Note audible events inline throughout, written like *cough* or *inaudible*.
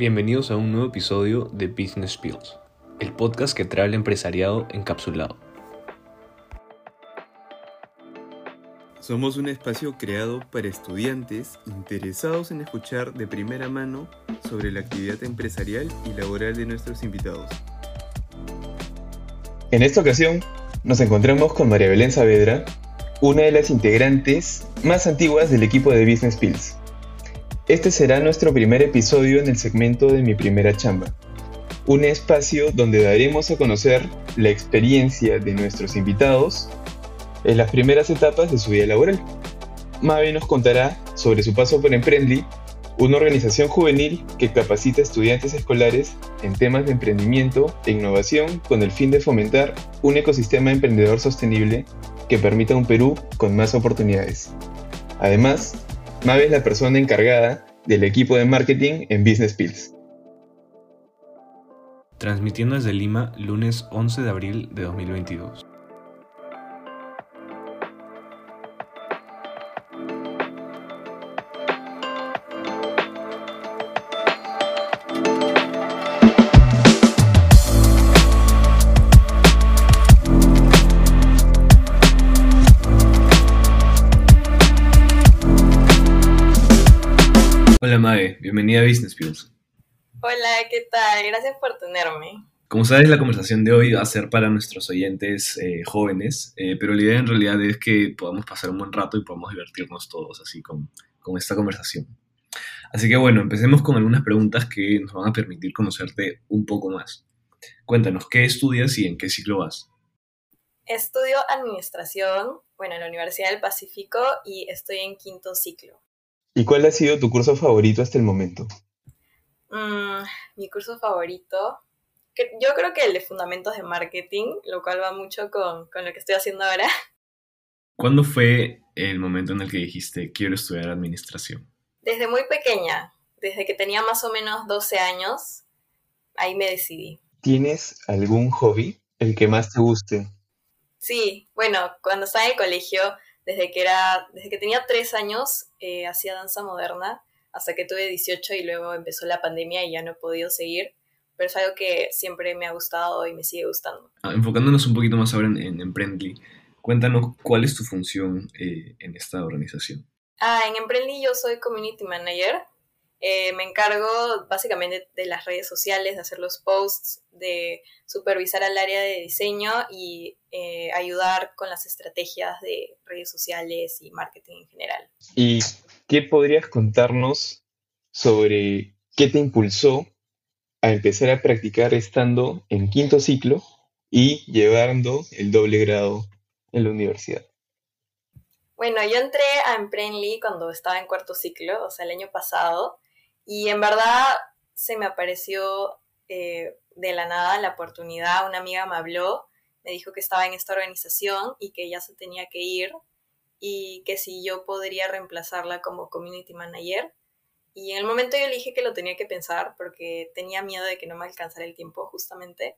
Bienvenidos a un nuevo episodio de Business Pills, el podcast que trae el empresariado encapsulado. Somos un espacio creado para estudiantes interesados en escuchar de primera mano sobre la actividad empresarial y laboral de nuestros invitados. En esta ocasión nos encontramos con María Belén Saavedra, una de las integrantes más antiguas del equipo de Business Pills. Este será nuestro primer episodio en el segmento de Mi Primera Chamba, un espacio donde daremos a conocer la experiencia de nuestros invitados en las primeras etapas de su vida laboral. Mavi nos contará sobre su paso por Emprendly, una organización juvenil que capacita estudiantes escolares en temas de emprendimiento e innovación con el fin de fomentar un ecosistema emprendedor sostenible que permita un Perú con más oportunidades. Además, Mavi es la persona encargada del equipo de marketing en Business Pills. Transmitiendo desde Lima, lunes 11 de abril de 2022. Bienvenida a Business Pills. Hola, ¿qué tal? Gracias por tenerme. Como sabes, la conversación de hoy va a ser para nuestros oyentes eh, jóvenes, eh, pero la idea en realidad es que podamos pasar un buen rato y podamos divertirnos todos así con, con esta conversación. Así que bueno, empecemos con algunas preguntas que nos van a permitir conocerte un poco más. Cuéntanos, ¿qué estudias y en qué ciclo vas? Estudio administración, bueno, en la Universidad del Pacífico y estoy en quinto ciclo. ¿Y cuál ha sido tu curso favorito hasta el momento? Mm, mi curso favorito, que- yo creo que el de Fundamentos de Marketing, lo cual va mucho con, con lo que estoy haciendo ahora. *laughs* ¿Cuándo fue el momento en el que dijiste quiero estudiar administración? Desde muy pequeña, desde que tenía más o menos 12 años, ahí me decidí. ¿Tienes algún hobby, el que más te guste? Sí, bueno, cuando estaba en el colegio, desde que era, desde que tenía tres años, eh, hacía danza moderna, hasta que tuve 18 y luego empezó la pandemia y ya no he podido seguir, pero es algo que siempre me ha gustado y me sigue gustando. Ah, enfocándonos un poquito más ahora en, en Emprendly, cuéntanos cuál es tu función eh, en esta organización. Ah, en Emprendly yo soy community manager. Eh, me encargo básicamente de las redes sociales, de hacer los posts, de supervisar al área de diseño y eh, ayudar con las estrategias de redes sociales y marketing en general. ¿Y qué podrías contarnos sobre qué te impulsó a empezar a practicar estando en quinto ciclo y llevando el doble grado en la universidad? Bueno, yo entré a Emprendly cuando estaba en cuarto ciclo, o sea, el año pasado, y en verdad se me apareció eh, de la nada la oportunidad. Una amiga me habló, me dijo que estaba en esta organización y que ya se tenía que ir y que si yo podría reemplazarla como community manager. Y en el momento yo le dije que lo tenía que pensar porque tenía miedo de que no me alcanzara el tiempo justamente.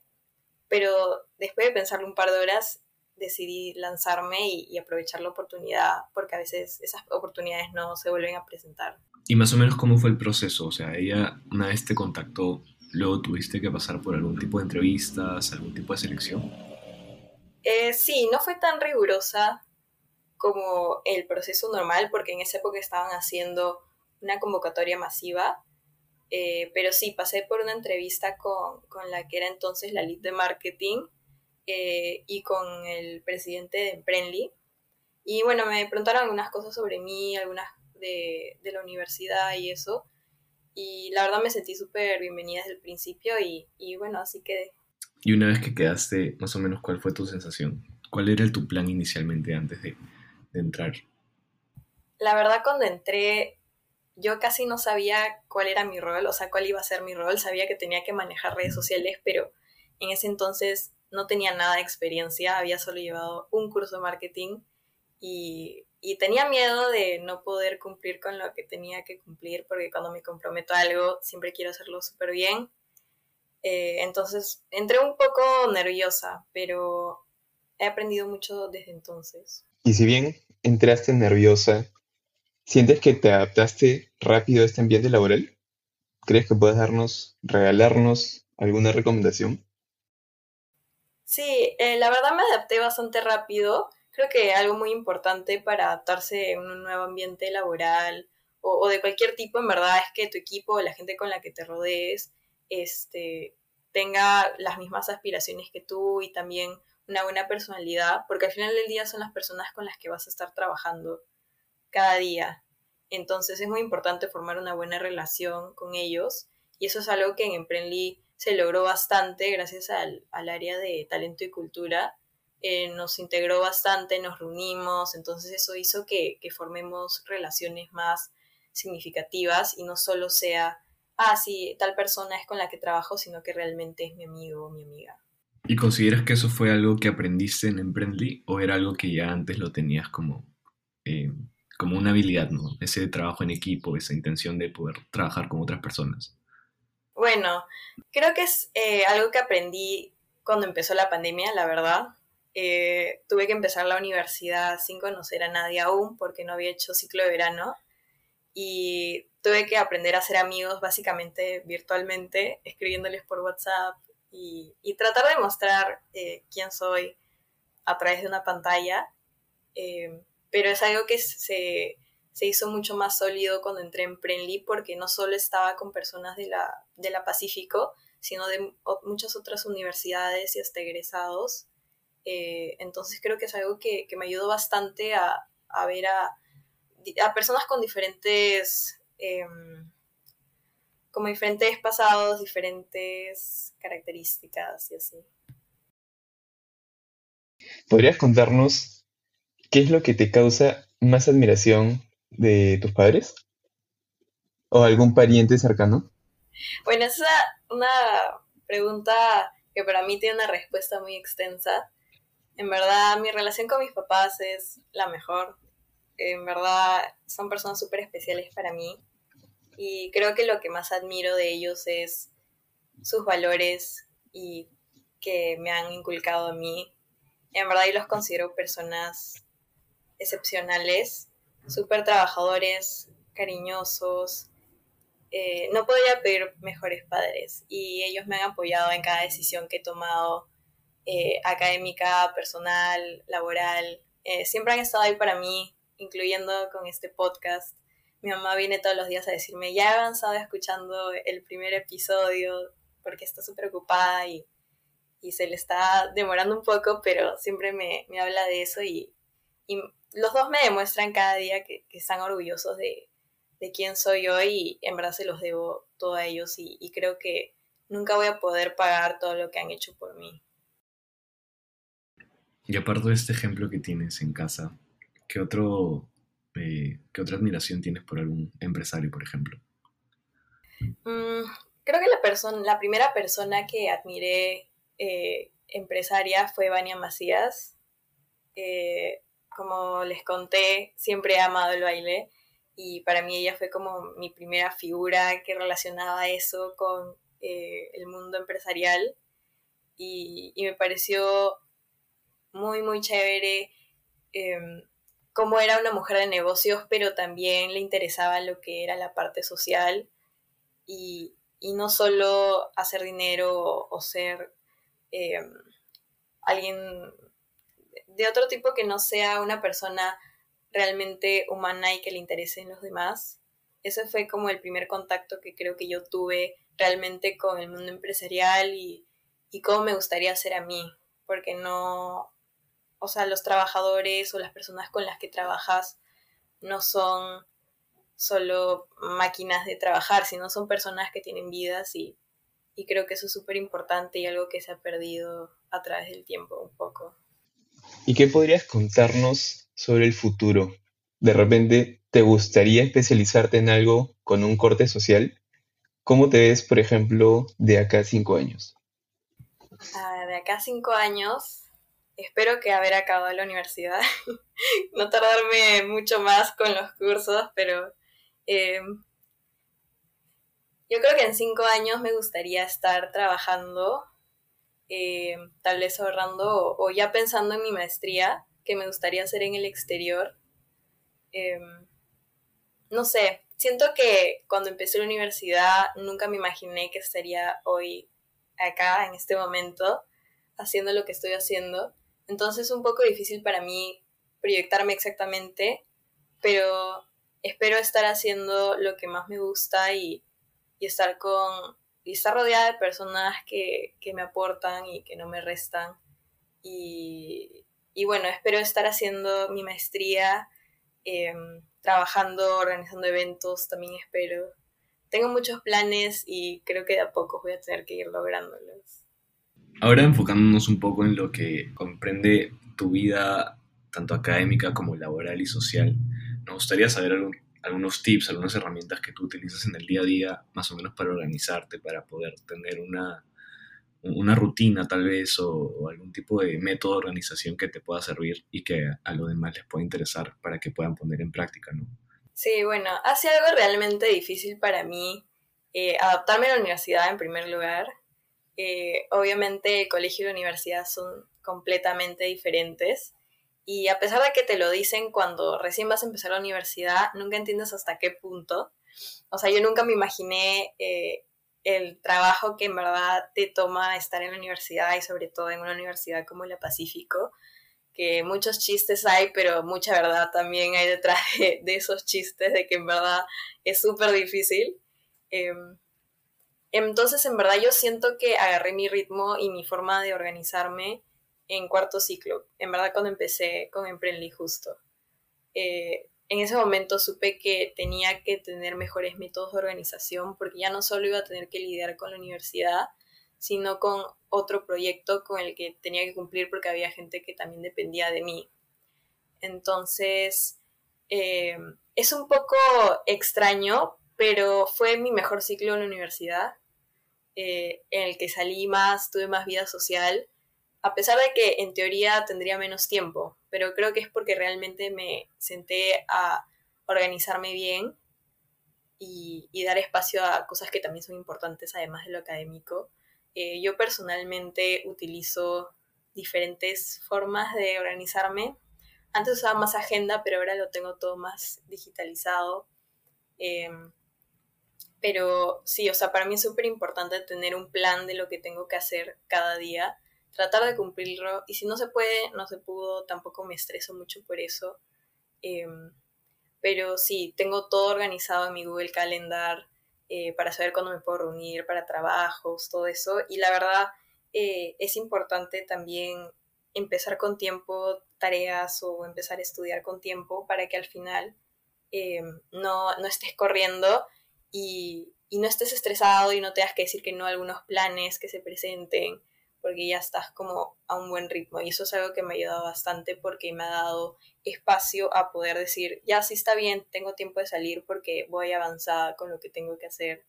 Pero después de pensarlo un par de horas, decidí lanzarme y, y aprovechar la oportunidad porque a veces esas oportunidades no se vuelven a presentar. Y más o menos cómo fue el proceso, o sea, ella una vez te contactó, luego tuviste que pasar por algún tipo de entrevistas, algún tipo de selección. Eh, sí, no fue tan rigurosa como el proceso normal, porque en esa época estaban haciendo una convocatoria masiva, eh, pero sí, pasé por una entrevista con, con la que era entonces la lead de marketing eh, y con el presidente de Emprendly. Y bueno, me preguntaron algunas cosas sobre mí, algunas de, de la universidad y eso. Y la verdad me sentí súper bienvenida desde el principio y, y bueno, así quedé. Y una vez que quedaste, más o menos, ¿cuál fue tu sensación? ¿Cuál era tu plan inicialmente antes de, de entrar? La verdad, cuando entré, yo casi no sabía cuál era mi rol, o sea, cuál iba a ser mi rol. Sabía que tenía que manejar redes sociales, pero en ese entonces no tenía nada de experiencia. Había solo llevado un curso de marketing y, y tenía miedo de no poder cumplir con lo que tenía que cumplir, porque cuando me comprometo a algo, siempre quiero hacerlo súper bien. Eh, entonces, entré un poco nerviosa, pero he aprendido mucho desde entonces. Y si bien entraste nerviosa, ¿sientes que te adaptaste rápido a este ambiente laboral? ¿Crees que puedes darnos, regalarnos alguna recomendación? Sí, eh, la verdad me adapté bastante rápido. Creo que algo muy importante para adaptarse en un nuevo ambiente laboral o, de cualquier tipo, en verdad, es que tu equipo, la gente con la que te rodees, este, tenga las mismas aspiraciones que tú y también una buena personalidad, porque al final del día son las personas con las que vas a estar trabajando cada día. Entonces es muy importante formar una buena relación con ellos y eso es algo que en Emprendly se logró bastante gracias al, área de talento y cultura. Eh, nos integró bastante, nos reunimos, entonces eso hizo que, que formemos relaciones más significativas y no solo sea, ah, sí, tal persona es con la que trabajo, sino que realmente es mi amigo o mi amiga. ¿Y consideras que eso fue algo que aprendiste en Emprendly o era algo que ya antes lo tenías como, eh, como una habilidad, ¿no? Ese trabajo en equipo, esa intención de poder trabajar con otras personas. Bueno, creo que es eh, algo que aprendí cuando empezó la pandemia, la verdad. Eh, tuve que empezar la universidad sin conocer a nadie aún porque no había hecho ciclo de verano y tuve que aprender a hacer amigos básicamente virtualmente, escribiéndoles por WhatsApp y, tratar de mostrar eh, quién soy a través de una pantalla. Eh, pero es algo que se, hizo mucho más sólido cuando entré en Prenly porque no solo estaba con personas de la, de la Pacífico, sino de muchas otras universidades y hasta egresados. Eh, entonces creo que es algo que, me ayudó bastante a, a ver a, a personas con diferentes, em, como diferentes pasados, diferentes características y así. ¿Podrías contarnos qué es lo que te causa más admiración de tus padres? ¿O algún pariente cercano? Bueno, esa es una pregunta que para mí tiene una respuesta muy extensa. En verdad, mi relación con mis papás es la mejor en verdad son personas súper especiales para mí y creo que lo que más admiro de ellos es sus valores y que me han inculcado a mí. En verdad yo los considero personas excepcionales, súper trabajadores, cariñosos. Eh, no podría pedir mejores padres y ellos me han apoyado en cada decisión que he tomado, eh, académica, personal, laboral. Eh, siempre han estado ahí para mí, incluyendo con este podcast. Mi mamá viene todos los días a decirme, ya he avanzado escuchando el primer episodio porque está súper ocupada y, se le está demorando un poco, pero siempre me, habla de eso y, los dos me demuestran cada día que, están orgullosos de, quién soy hoy y en verdad se los debo todo a ellos y, y creo que nunca voy a poder pagar todo lo que han hecho por mí. Y aparte de este ejemplo que tienes en casa, ¿qué, otro, eh, ¿qué otra admiración tienes por algún empresario, por ejemplo? Mm, creo que la, la primera persona que admiré eh, empresaria fue Vania Macías. Eh, como les conté, siempre he amado el baile y para mí ella fue como mi primera figura que relacionaba eso con el mundo empresarial y, me pareció muy, muy chévere em, cómo era una mujer de negocios, pero también le interesaba lo que era la parte social y, no solo hacer dinero o, ser eh, alguien de otro tipo que no sea una persona realmente humana y que le interese en los demás. Ese fue como el primer contacto que creo que yo tuve realmente con el mundo empresarial y, y cómo me gustaría ser a mí, porque no, o sea, los trabajadores o las personas con las que trabajas no son solo máquinas de trabajar, sino son personas que tienen vidas y, creo que eso es súper importante y algo que se ha perdido a través del tiempo un poco. ¿Y qué podrías contarnos sobre el futuro? De repente, ¿te gustaría especializarte en algo con un corte social? ¿Cómo te ves, por ejemplo, de acá a cinco años? Ah, de acá a cinco años, espero que haber acabado la universidad, *laughs* no tardarme mucho más con los cursos, pero eh, yo creo que en cinco años me gustaría estar trabajando, eh, tal vez ahorrando o, ya pensando en mi maestría, que me gustaría hacer en el exterior. Eh, no sé, siento que cuando empecé la universidad nunca me imaginé que estaría hoy acá, en este momento, haciendo lo que estoy haciendo. Entonces es un poco difícil para mí proyectarme exactamente, pero espero estar haciendo lo que más me gusta y, estar con y estar rodeada de personas que, me aportan y que no me restan. Y, bueno, espero estar haciendo mi maestría, em, trabajando, organizando eventos, también espero. Tengo muchos planes y creo que de a poco voy a tener que ir lográndolos. Ahora enfocándonos un poco en lo que comprende tu vida tanto académica como laboral y social, nos gustaría saber algunos tips, algunas herramientas que tú utilizas en el día a día, más o menos para organizarte, para poder tener una, una rutina tal vez o, algún tipo de método de organización que te pueda servir y que a los demás les pueda interesar para que puedan poner en práctica, ¿no? Sí, bueno, hace algo realmente difícil para mí eh, adaptarme a la universidad en primer lugar. Eh, obviamente el colegio y la universidad son completamente diferentes y a pesar de que te lo dicen cuando recién vas a empezar la universidad, nunca entiendes hasta qué punto. O sea, yo nunca me imaginé eh, el trabajo que en verdad te toma estar en la universidad y sobre todo en una universidad como la Pacífico, que muchos chistes hay, pero mucha verdad también hay detrás de, esos chistes, de que en verdad es súper difícil. Em, entonces, en verdad yo siento que agarré mi ritmo y mi forma de organizarme en cuarto ciclo, en verdad cuando empecé con Emprendly justo. Eh, en ese momento supe que tenía que tener mejores métodos de organización porque ya no solo iba a tener que lidiar con la universidad, sino con otro proyecto con el que tenía que cumplir porque había gente que también dependía de mí. Entonces, eh, es un poco extraño, pero fue mi mejor ciclo en la universidad, eh, en el que salí más, tuve más vida social a pesar de que en teoría tendría menos tiempo, pero creo que es porque realmente me senté a organizarme bien y, dar espacio a cosas que también son importantes además de lo académico. Eh, yo personalmente utilizo diferentes formas de organizarme. Antes usaba más agenda, pero ahora lo tengo todo más digitalizado. Em, pero sí, o sea, para mí es súper importante tener un plan de lo que tengo que hacer cada día tratar de cumplirlo y si no se puede, no se pudo, tampoco me estreso mucho por eso. Em, pero sí, tengo todo organizado en mi Google Calendar eh, para saber cuándo me puedo reunir para trabajos, todo eso. Y la verdad eh, es importante también empezar con tiempo tareas o empezar a estudiar con tiempo para que al final em, no, no, estés corriendo y, y no estés estresado y no tengas que decir que no a algunos planes que se presenten porque ya estás como a un buen ritmo y eso es algo que me ha ayudado bastante porque me ha dado espacio a poder decir, ya sí está bien, tengo tiempo de salir porque voy avanzada con lo que tengo que hacer.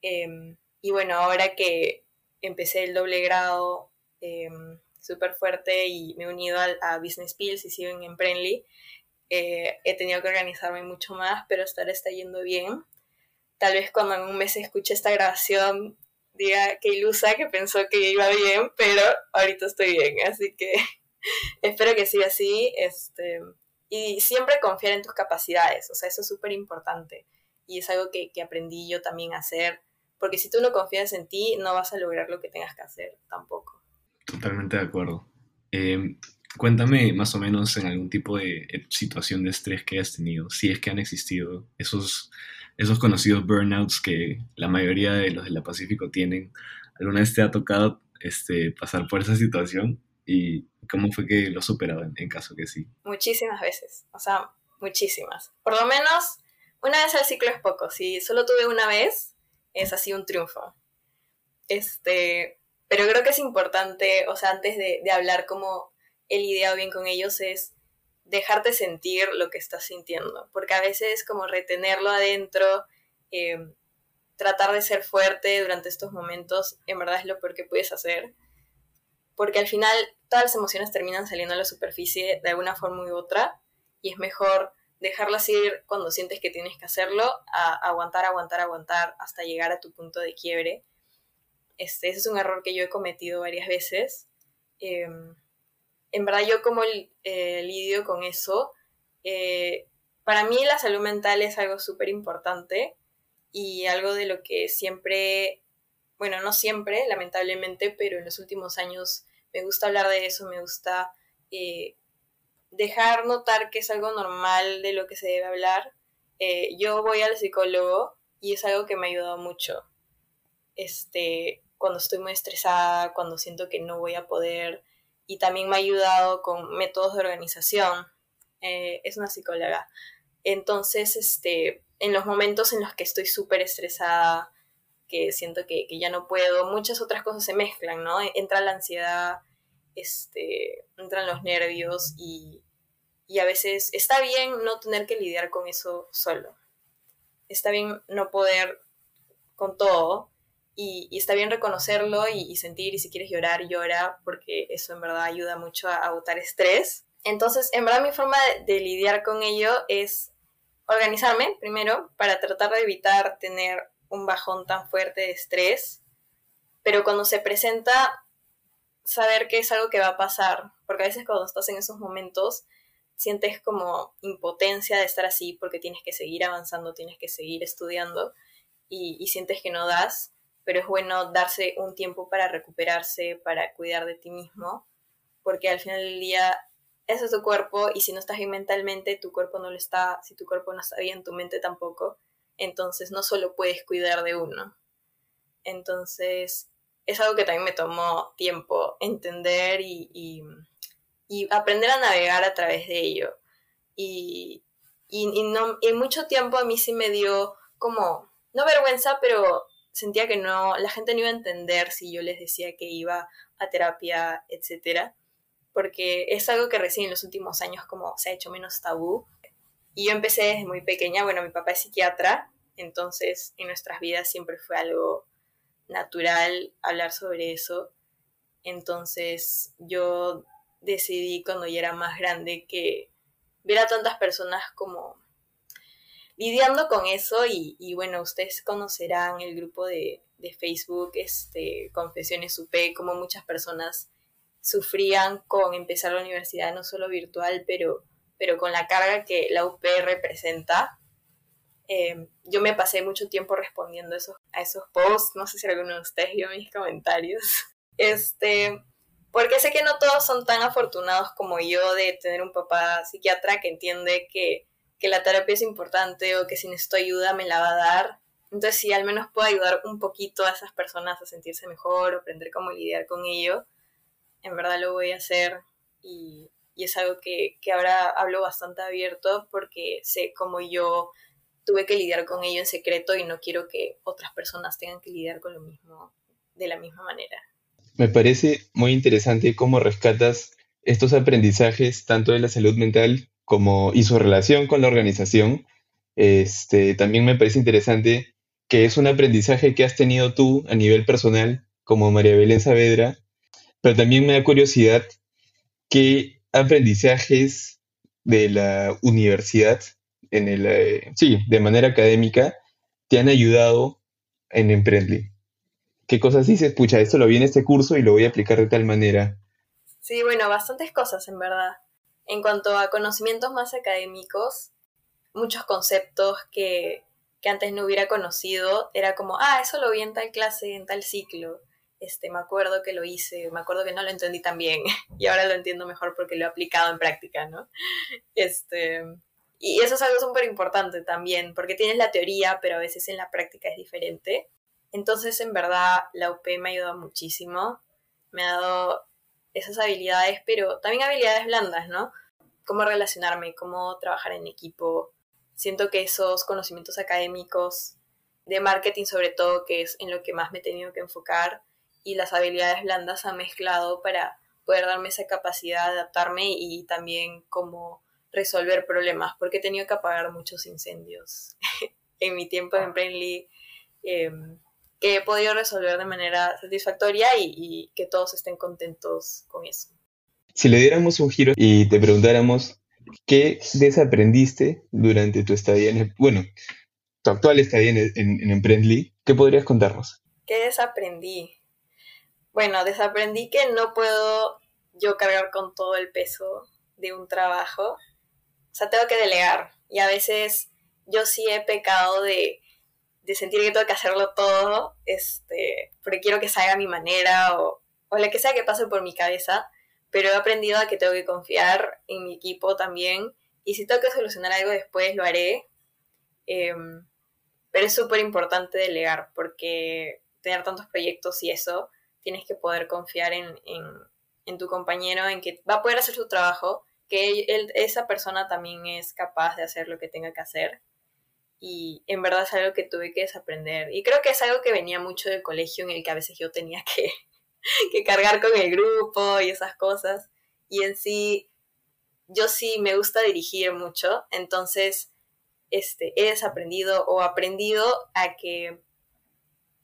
Em, y bueno, ahora que empecé el doble grado em, súper fuerte y me he unido a, Business Pills y sigo en Emprendly, eh, he tenido que organizarme mucho más, pero hasta ahora está yendo bien. Tal vez cuando en un mes escuche esta grabación diga que ilusa, que pensó que iba bien, pero ahorita estoy bien, así que *laughs* espero que siga así. Este, y siempre confiar en tus capacidades, o sea, eso es súper importante y es algo que, aprendí yo también a hacer, porque si tú no confías en ti, no vas a lograr lo que tengas que hacer tampoco. Totalmente de acuerdo. Em, cuéntame más o menos en algún tipo de situación de estrés que hayas tenido, si es que han existido esos esos conocidos burnouts que la mayoría de los de la Pacífico tienen. ¿Alguna vez te ha tocado este, pasar por esa situación? ¿Y cómo fue que lo superado en, caso que sí? Muchísimas veces, o sea, muchísimas. Por lo menos una vez al ciclo es poco. Si solo tuve una vez, es así un triunfo. Este, pero creo que es importante, o sea, antes de, de hablar como he lidiado bien con ellos, es dejarte sentir lo que estás sintiendo, porque a veces como retenerlo adentro, em, tratar de ser fuerte durante estos momentos, en verdad es lo peor que puedes hacer, porque al final todas las emociones terminan saliendo a la superficie de alguna forma u otra, y es mejor dejarlas ir cuando sientes que tienes que hacerlo, a aguantar, aguantar, aguantar hasta llegar a tu punto de quiebre. Este, ese es un error que yo he cometido varias veces. Em, en verdad yo como eh, lidio con eso, eh, para mí la salud mental es algo súper importante y algo de lo que siempre, bueno, no siempre, lamentablemente, pero en los últimos años me gusta hablar de eso, me gusta eh, dejar notar que es algo normal de lo que se debe hablar. Yo voy al psicólogo y es algo que me ha ayudado mucho. Este, cuando estoy muy estresada, cuando siento que no voy a poder, y también me ha ayudado con métodos de organización. Eh, es una psicóloga. Entonces, este, en los momentos en los que estoy súper estresada, que siento que, ya no puedo, muchas otras cosas se mezclan, ¿no? Entra la ansiedad, este, entran los nervios y, y a veces está bien no tener que lidiar con eso solo. Está bien no poder con todo y, está bien reconocerlo y, sentir y si quieres llorar, llora porque eso en verdad ayuda mucho a, agotar estrés. Entonces, en verdad mi forma de lidiar con ello es organizarme primero para tratar de evitar tener un bajón tan fuerte de estrés, pero cuando se presenta, saber que es algo que va a pasar, porque a veces cuando estás en esos momentos sientes como impotencia de estar así porque tienes que seguir avanzando, tienes que seguir estudiando y, y sientes que no das, pero es bueno darse un tiempo para recuperarse, para cuidar de ti mismo, porque al final del día ese es tu cuerpo y si no estás bien mentalmente, tu cuerpo no lo está, si tu cuerpo no está bien, tu mente tampoco. Entonces no solo puedes cuidar de uno. Entonces es algo que también me tomó tiempo entender y, y, aprender a navegar a través de ello. Y, y, no, en mucho tiempo a mí sí me dio como, no vergüenza, pero sentía que no, la gente no iba a entender si yo les decía que iba a terapia, etcétera porque es algo que recién en los últimos años como se ha hecho menos tabú. Y yo empecé desde muy pequeña, bueno, mi papá es psiquiatra, entonces en nuestras vidas siempre fue algo natural hablar sobre eso. Entonces yo decidí cuando ya era más grande que ver a tantas personas como lidiando con eso y, bueno, ustedes conocerán el grupo de, de Facebook, este, Confesiones UP, como muchas personas sufrían con empezar la universidad, no solo virtual, pero, pero con la carga que la UP representa. Em, yo me pasé mucho tiempo respondiendo a esos posts, no sé si alguno de ustedes vio mis comentarios, *laughs* este, porque sé que no todos son tan afortunados como yo de tener un papá psiquiatra que entiende que, que la terapia es importante o que si necesito ayuda me la va a dar. Entonces, si al menos puedo ayudar un poquito a esas personas a sentirse mejor o aprender cómo lidiar con ello, en verdad lo voy a hacer y, es algo que, ahora hablo bastante abierto porque sé cómo yo tuve que lidiar con ello en secreto y no quiero que otras personas tengan que lidiar con lo mismo de la misma manera. Me parece muy interesante cómo rescatas estos aprendizajes tanto de la salud mental como y su relación con la organización. Este, también me parece interesante que es un aprendizaje que has tenido tú a nivel personal como María Belén Saavedra pero también me da curiosidad qué aprendizajes de la universidad, en el, eh, sí, de manera académica, te han ayudado en Emprendly. ¿Qué cosas dices? Pucha, esto lo vi en este curso y lo voy a aplicar de tal manera. Sí, bueno, bastantes cosas en verdad. En cuanto a conocimientos más académicos, muchos conceptos que, que antes no hubiera conocido, era como, ah, eso lo vi en tal clase, en tal ciclo este, me acuerdo que lo hice, me acuerdo que no lo entendí tan bien *laughs* y ahora lo entiendo mejor porque lo he aplicado en práctica, ¿no? Este, y eso es algo súper importante también, porque tienes la teoría, pero a veces en la práctica es diferente. Entonces, en verdad, la UP me ha ayudado muchísimo, me ha dado esas habilidades, pero también habilidades blandas, ¿no? Cómo relacionarme, cómo trabajar en equipo. Siento que esos conocimientos académicos de marketing sobre todo, que es en lo que más me he tenido que enfocar, y las habilidades blandas han mezclado para poder darme esa capacidad de adaptarme y también como resolver problemas, porque he tenido que apagar muchos incendios *laughs* en mi tiempo en Brainly em, que he podido resolver de manera satisfactoria y, que todos estén contentos con eso. Si le diéramos un giro y te preguntáramos qué desaprendiste durante tu estadía en, bueno, tu actual estadía en, en, en ¿qué podrías contarnos? ¿Qué desaprendí? Bueno, desaprendí que no puedo yo cargar con todo el peso de un trabajo. O sea, tengo que delegar. Y a veces yo sí he pecado de, de sentir que tengo que hacerlo todo, este, porque quiero que salga a mi manera o, o lo que sea que pase por mi cabeza, pero he aprendido a que tengo que confiar en mi equipo también y si tengo que solucionar algo después lo haré. Em, pero es súper importante delegar porque tener tantos proyectos y eso, tienes que poder confiar en, en, tu compañero, en que va a poder hacer su trabajo, que él, esa persona también es capaz de hacer lo que tenga que hacer. Y en verdad es algo que tuve que desaprender. Y creo que es algo que venía mucho del colegio en el que a veces yo tenía que, *laughs* que cargar con el grupo y esas cosas. Y en sí, yo sí me gusta dirigir mucho, entonces este, he desaprendido o aprendido a que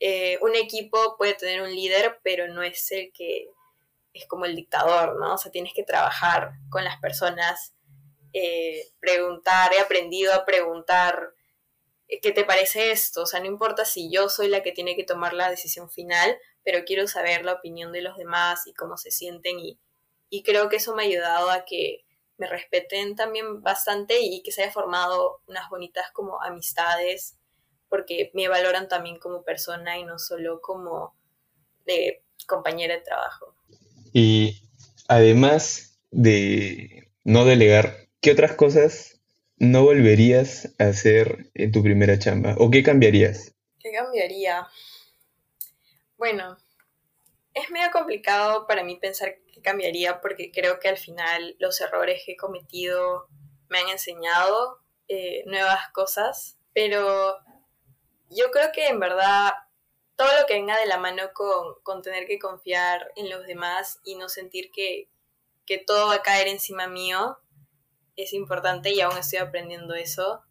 eh, un equipo puede tener un líder, pero no es el que es como el dictador, ¿no? O sea, tienes que trabajar con las personas, eh, preguntar, he aprendido a preguntar, ¿qué te parece esto? O sea, no importa si yo soy la que tiene que tomar la decisión final, pero quiero saber la opinión de los demás y cómo se sienten y, y creo que eso me ha ayudado a que me respeten también bastante y que se haya formado unas bonitas como amistades porque me valoran también como persona y no solo como de compañera de trabajo. Y además de no delegar, ¿qué otras cosas no volverías a hacer en tu primera chamba? ¿O qué cambiarías? ¿Qué cambiaría? Bueno, es medio complicado para mí pensar qué cambiaría porque creo que al final los errores que he cometido me han enseñado eh, nuevas cosas, pero yo creo que en verdad todo lo que venga de la mano con, tener que confiar en los demás y no sentir que, que todo va a caer encima mío es importante y aún estoy aprendiendo eso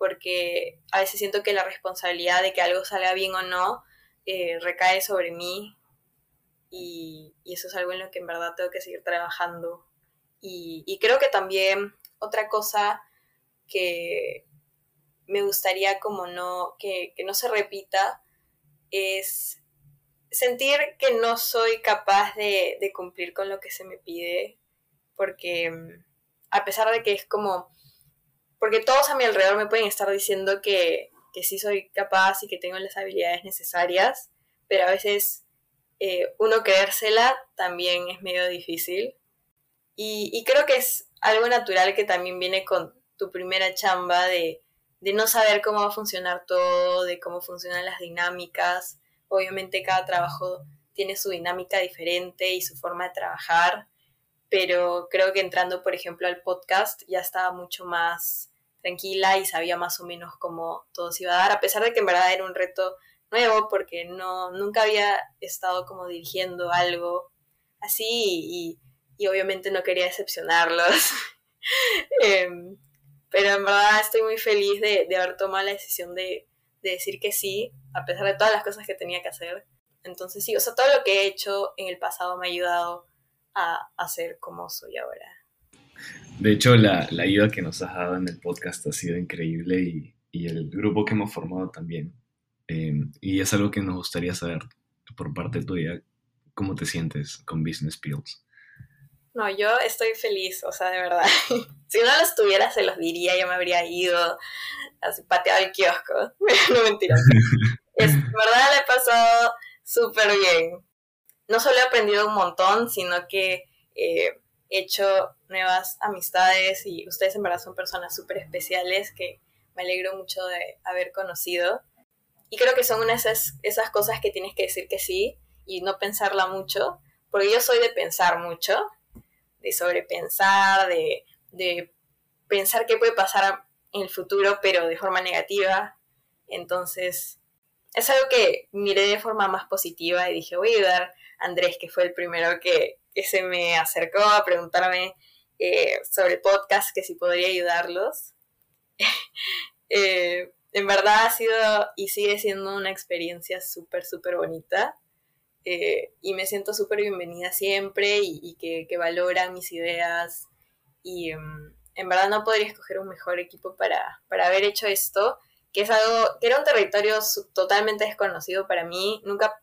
porque a veces siento que la responsabilidad de que algo salga bien o no eh, recae sobre mí y, eso es algo en lo que en verdad tengo que seguir trabajando. Y, creo que también otra cosa que me gustaría como no, que, no se repita es sentir que no soy capaz de, de, cumplir con lo que se me pide, porque mm, a pesar de que es como, porque todos a mi alrededor me pueden estar diciendo que, que sí soy capaz y que tengo las habilidades necesarias, pero a veces eh, uno creérsela también es medio difícil. Y, creo que es algo natural que también viene con tu primera chamba de, de no saber cómo va a funcionar todo, de cómo funcionan las dinámicas. Obviamente cada trabajo tiene su dinámica diferente y su forma de trabajar, pero creo que entrando, por ejemplo, al podcast ya estaba mucho más tranquila y sabía más o menos cómo todo se iba a dar, a pesar de que en verdad era un reto nuevo porque no, nunca había estado como dirigiendo algo así y, obviamente no quería decepcionarlos. *laughs* Em, pero en verdad estoy muy feliz de, haber tomado la decisión de, decir que sí, a pesar de todas las cosas que tenía que hacer. Entonces sí, o sea, todo lo que he hecho en el pasado me ha ayudado a, a ser como soy ahora. De hecho, la, ayuda que nos has dado en el podcast ha sido increíble y, el grupo que hemos formado también. Em, y es algo que nos gustaría saber por parte tuya, cómo te sientes con Business Pills. No, yo estoy feliz, o sea, de verdad. *laughs* si no los tuviera, se los diría, yo me habría ido, así pateado el kiosco. *laughs* no mentira. *laughs* es, verdad, le he pasado súper bien. No solo he aprendido un montón, sino que eh, he hecho nuevas amistades y ustedes en verdad son personas súper especiales que me alegro mucho de haber conocido. Y creo que son unas esas, cosas que tienes que decir que sí y no pensarla mucho, porque yo soy de pensar mucho, de sobrepensar, de, de pensar qué puede pasar en el futuro, pero de forma negativa. Entonces, es algo que miré de forma más positiva y dije, voy a ayudar Andrés, que fue el primero que, que se me acercó a preguntarme eh, sobre podcast, que si podría ayudarlos. *laughs* Eh, en verdad ha sido y sigue siendo una experiencia súper, súper bonita. Eh, y me siento súper bienvenida siempre y, que, que, valoran mis ideas. Y em, en verdad no podría escoger un mejor equipo para, para haber hecho esto, que es algo que era un territorio totalmente desconocido para mí. Nunca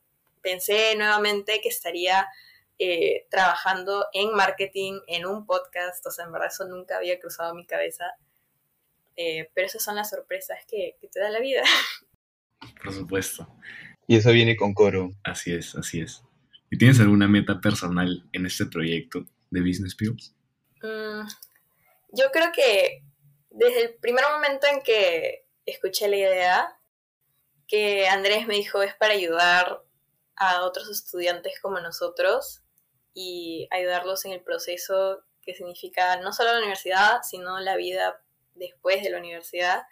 pensé nuevamente que estaría eh, trabajando en marketing, en un podcast, o sea, en verdad eso nunca había cruzado mi cabeza. Eh, pero esas son las sorpresas que, que te da la vida. *laughs* Por supuesto. Y eso viene con coro. Así es, así es. ¿Y tienes alguna meta personal en este proyecto de Business Pills? Mm, yo creo que desde el primer momento en que escuché la idea, que Andrés me dijo es para ayudar a otros estudiantes como nosotros y ayudarlos en el proceso que significa no solo la universidad, sino la vida después de la universidad,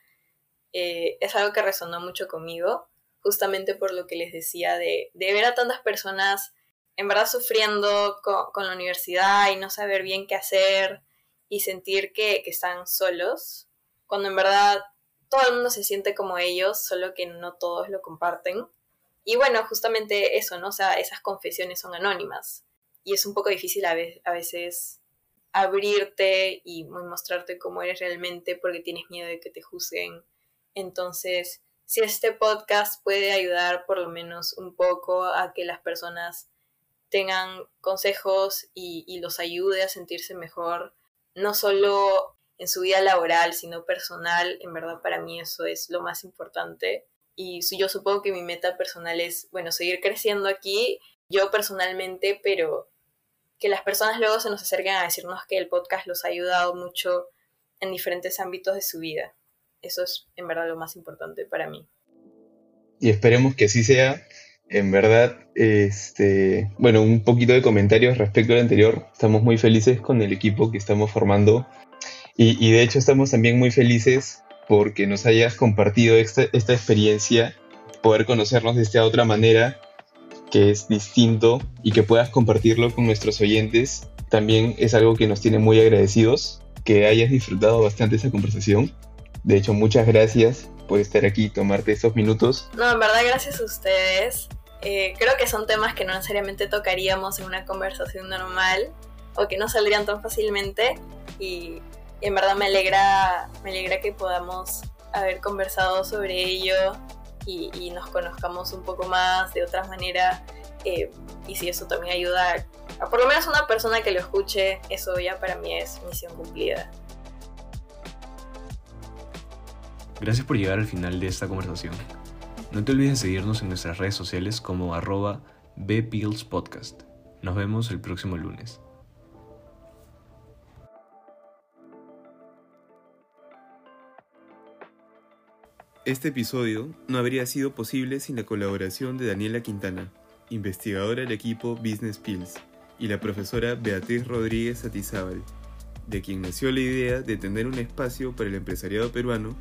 eh, es algo que resonó mucho conmigo, justamente por lo que les decía de, ver a tantas personas en verdad sufriendo con, la universidad y no saber bien qué hacer y sentir que, que están solos, cuando en verdad todo el mundo se siente como ellos, solo que no todos lo comparten. Y bueno, justamente eso, ¿no? O sea, esas confesiones son anónimas. Y es un poco difícil a, veces abrirte y mostrarte cómo eres realmente porque tienes miedo de que te juzguen. Entonces, si este podcast puede ayudar por lo menos un poco a que las personas tengan consejos y, y los ayude a sentirse mejor, no solo en su vida laboral, sino personal, en verdad para mí eso es lo más importante. Y yo supongo que mi meta personal es, bueno, seguir creciendo aquí, yo personalmente, pero que las personas luego se nos acerquen a decirnos que el podcast los ha ayudado mucho en diferentes ámbitos de su vida. Eso es en verdad lo más importante para mí. Y esperemos que así sea. En verdad, este, bueno, un poquito de comentarios respecto al anterior. Estamos muy felices con el equipo que estamos formando y, de hecho estamos también muy felices porque nos hayas compartido esta, esta experiencia, poder conocernos de esta otra manera que es distinto y que puedas compartirlo con nuestros oyentes. También es algo que nos tiene muy agradecidos, que hayas disfrutado bastante esa conversación. De hecho, muchas gracias por estar aquí y tomarte estos minutos. No, en verdad, gracias a ustedes. Eh, creo que son temas que no necesariamente tocaríamos en una conversación normal o que no saldrían tan fácilmente. Y en verdad me alegra, me alegra que podamos haber conversado sobre ello y, nos conozcamos un poco más de otra manera. Eh, y si eso también ayuda a, por lo menos una persona que lo escuche, eso ya para mí es misión cumplida. Gracias por llegar al final de esta conversación. No te olvides de seguirnos en nuestras redes sociales como arroba bpillspodcast. Nos vemos el próximo lunes. Este episodio no habría sido posible sin la colaboración de Daniela Quintana, investigadora del equipo Business Pills, y la profesora Beatriz Rodríguez Atizábal, de quien nació la idea de tener un espacio para el empresariado peruano,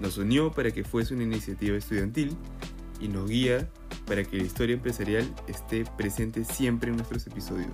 nos unió para que fuese una iniciativa estudiantil y nos guía para que la historia empresarial esté presente siempre en nuestros episodios.